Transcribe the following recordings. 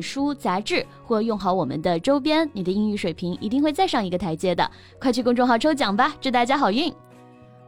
书、杂志或用好我们的周边，你的英语水平一定会再上一个台阶的。快去公众号抽奖吧，祝大家好运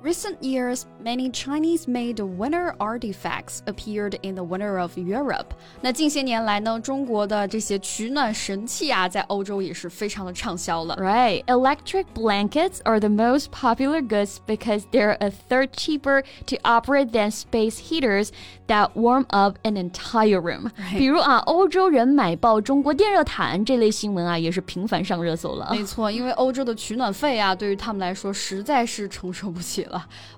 ！Recent years, many Chinese-made winter artifacts appeared in the winter of Europe. 那近些年来呢，中国的这些取暖神器啊，在欧洲也是非常的畅销了。Right, electric blankets are the most popular goods because they're a third cheaper to operate than space heaters that warm up an entire room. 比如啊，欧洲人买爆中国电热毯这类新闻啊，也是频繁上热搜了。没错，因为欧洲的取暖费啊，对于他们来说实在是承受不起了。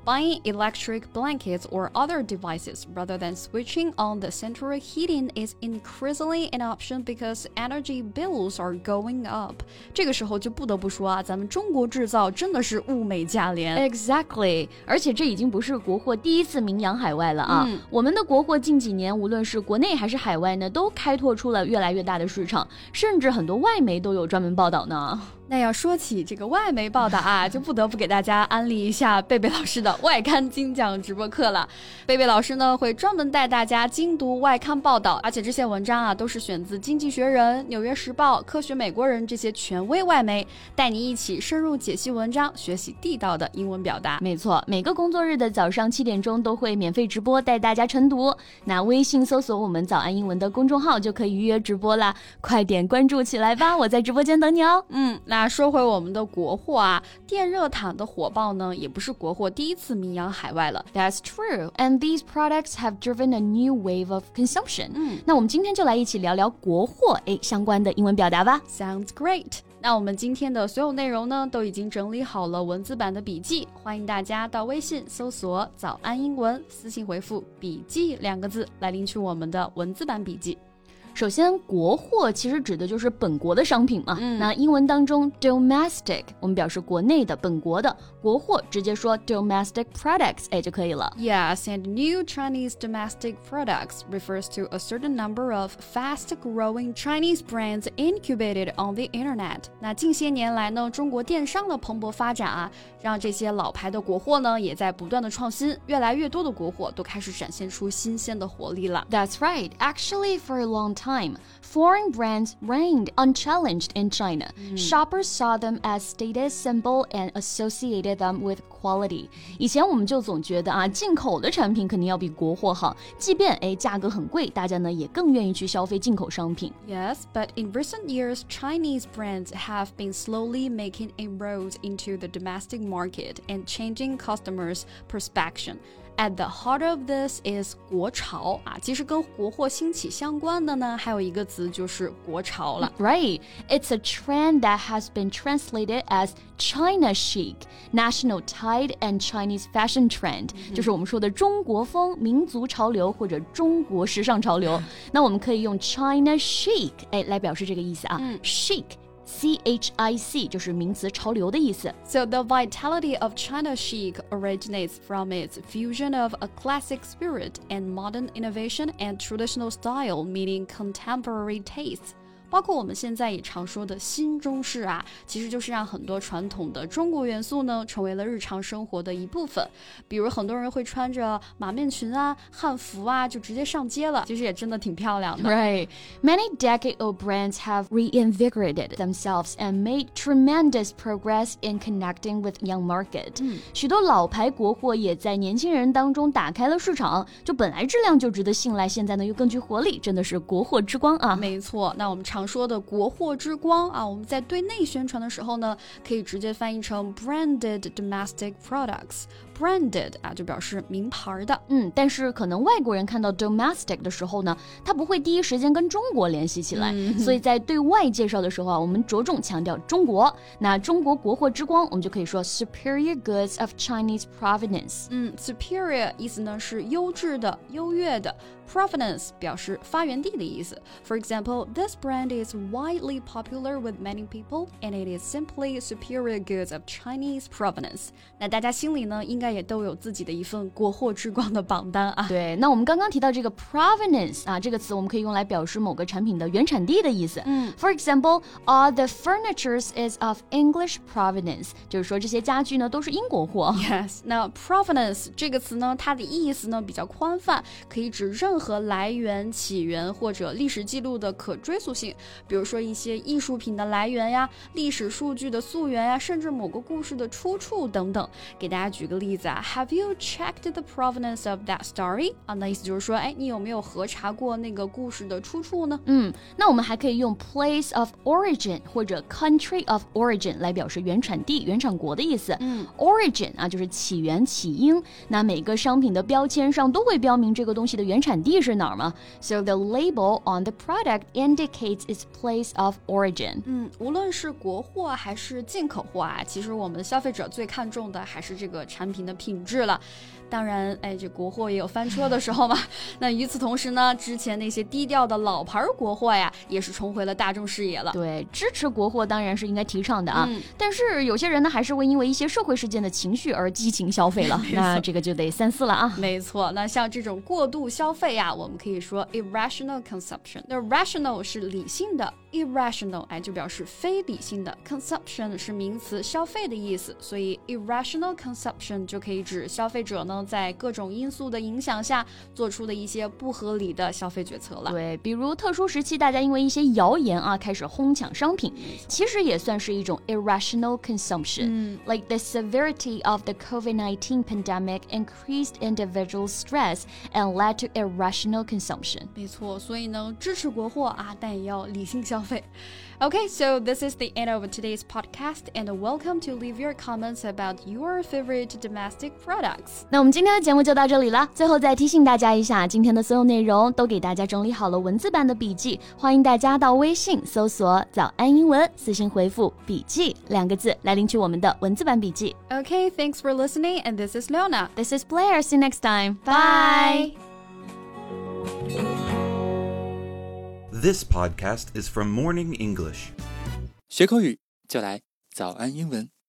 Buying electric blankets or other devices rather than switching on the central heating is increasingly an option because energy bills are going up. 这个时候就不得不说啊，咱们中国制造真的是物美价廉。Exactly，而且这已经不是国货第一次名扬海外了啊。嗯、我们的国货近几年无论是国内还是海外呢，都开拓出了越来越大的市场，甚至很多外媒都有专门报道呢。 那要说起这个外媒报道啊，就不得不给大家安利一下贝贝老师的外刊精讲直播课了。贝贝老师呢会专门带大家精读外刊报道，而且这些文章啊都是选自《经济学人》《纽约时报》《科学美国人》这些权威外媒，带你一起深入解析文章，学习地道的英文表达。没错，每个工作日的早上七点钟都会免费直播，带大家晨读。那微信搜索我们“早安英文”的公众号就可以预约直播啦，快点关注起来吧，我在直播间等你哦。嗯，那。那说回我们的国货啊，电热毯的火爆呢，也不是国货第一次名扬海外了。That's true, and these products have driven a new wave of consumption. 嗯，那我们今天就来一起聊聊国货诶相关的英文表达吧。Sounds great. 那我们今天的所有内容呢，都已经整理好了文字版的笔记，欢迎大家到微信搜索“早安英文”，私信回复“笔记”两个字来领取我们的文字版笔记。首先，国货其实指的就是本国的商品嘛。嗯、那英文当中，domestic 我们表示国内的、本国的国货，直接说 domestic products，哎就可以了。Yes, and new Chinese domestic products refers to a certain number of fast-growing Chinese brands incubated on the internet。那近些年来呢，中国电商的蓬勃发展啊，让这些老牌的国货呢，也在不断的创新，越来越多的国货都开始展现出新鲜的活力了。That's right. Actually, for a long time time, foreign brands reigned unchallenged in China. Mm. Shoppers saw them as status symbol and associated them with quality. 以前我们就总觉得啊，进口的产品肯定要比国货好，即便哎价格很贵，大家呢也更愿意去消费进口商品。Yes, but in recent years, Chinese brands have been slowly making inroads into the domestic market and changing customers' perception. At the heart of this is 国潮啊，其实跟国货兴起相关的呢，还有一个词就是国潮了。Right, it's a trend that has been translated as China chic, national tide, and Chinese fashion trend，、嗯、就是我们说的中国风、民族潮流或者中国时尚潮流。那我们可以用 China chic 哎来表示这个意思啊、嗯、，chic。 C H I C 就是名词潮流的意思。So the vitality of China chic originates from its fusion of a classic spirit and modern innovation and traditional style, meaning contemporary tastes. 包括我们现在也常说的新中式啊，其实就是让很多传统的中国元素呢，成为了日常生活的一部分。比如很多人会穿着马面裙啊、汉服啊，就直接上街了，其实也真的挺漂亮的。Right, many decade-old brands have reinvigorated themselves and made tremendous progress in connecting with young market。嗯，许多老牌国货也在年轻人当中打开了市场，就本来质量就值得信赖，现在呢又更具活力，真的是国货之光啊！没错，那我们常。常说的国货之光啊，我们在对内宣传的时候呢，可以直接翻译成 branded domestic products。branded 啊，就表示名牌的。嗯，但是可能外国人看到 domestic 的时候呢，他不会第一时间跟中国联系起来，所以在对外介绍的时候啊，我们着重强调中国。那中国国货之光，我们就可以说 superior goods of Chinese provenance。嗯，superior 意思呢是优质的、优越的。Provenance 表示发源地的意思。For example, this brand is widely popular with many people, and it is simply superior goods of Chinese provenance. 那大家心里呢，应该 也都有自己的一份国货之光的榜单啊。对，那我们刚刚提到这个 provenance 啊，这个词我们可以用来表示某个产品的原产地的意思。嗯，For example, all the furniture is of English provenance，就是说这些家具呢都是英国货。Yes，那 provenance 这个词呢，它的意思呢比较宽泛，可以指任何来源、起源或者历史记录的可追溯性，比如说一些艺术品的来源呀、历史数据的溯源呀，甚至某个故事的出处等等。给大家举个例子 啊，Have you checked the provenance of that story？啊，那意思就是说，哎，你有没有核查过那个故事的出处呢？嗯，那我们还可以用 place of origin 或者 country of origin 来表示原产地、原产国的意思。嗯，origin 啊就是起源、起因。那每个商品的标签上都会标明这个东西的原产地。地是哪儿吗？So the label on the product indicates its place of origin。嗯，无论是国货还是进口货啊，其实我们消费者最看重的还是这个产品 的品质了。当然，哎，这国货也有翻车的时候嘛。那与此同时呢，之前那些低调的老牌国货呀，也是重回了大众视野了。对，支持国货当然是应该提倡的啊。嗯、但是有些人呢，还是会因为一些社会事件的情绪而激情消费了。那这个就得三思了啊。没错，那像这种过度消费呀，我们可以说 irrational consumption。那 rational 是理性的，irrational 哎就表示非理性的，consumption 是名词，消费的意思，所以 irrational consumption 就可以指消费者呢。在各种因素的影响下，做出的一些不合理的消费决策了。对，比如特殊时期，大家因为一些谣言啊，开始哄抢商品，其实也算是一种 irrational consumption。嗯，like the severity of the COVID-19 pandemic increased individual stress and led to irrational consumption。没错，所以呢，支持国货啊，但也要理性消费。Okay, so this is the end of today's podcast, and welcome to leave your comments about your favorite domestic products. 那我们今天的节目就到这里了。最后再提醒大家一下，今天的所有内容都给大家整理好了文字版的笔记，欢迎大家到微信搜索“早安英文”，私信回复“笔记”两个字来领取我们的文字版笔记。 Okay, thanks for listening, and this is Leona. This is Blair. See you next time. Bye. This podcast is from Morning English. 学口语就来早安英文。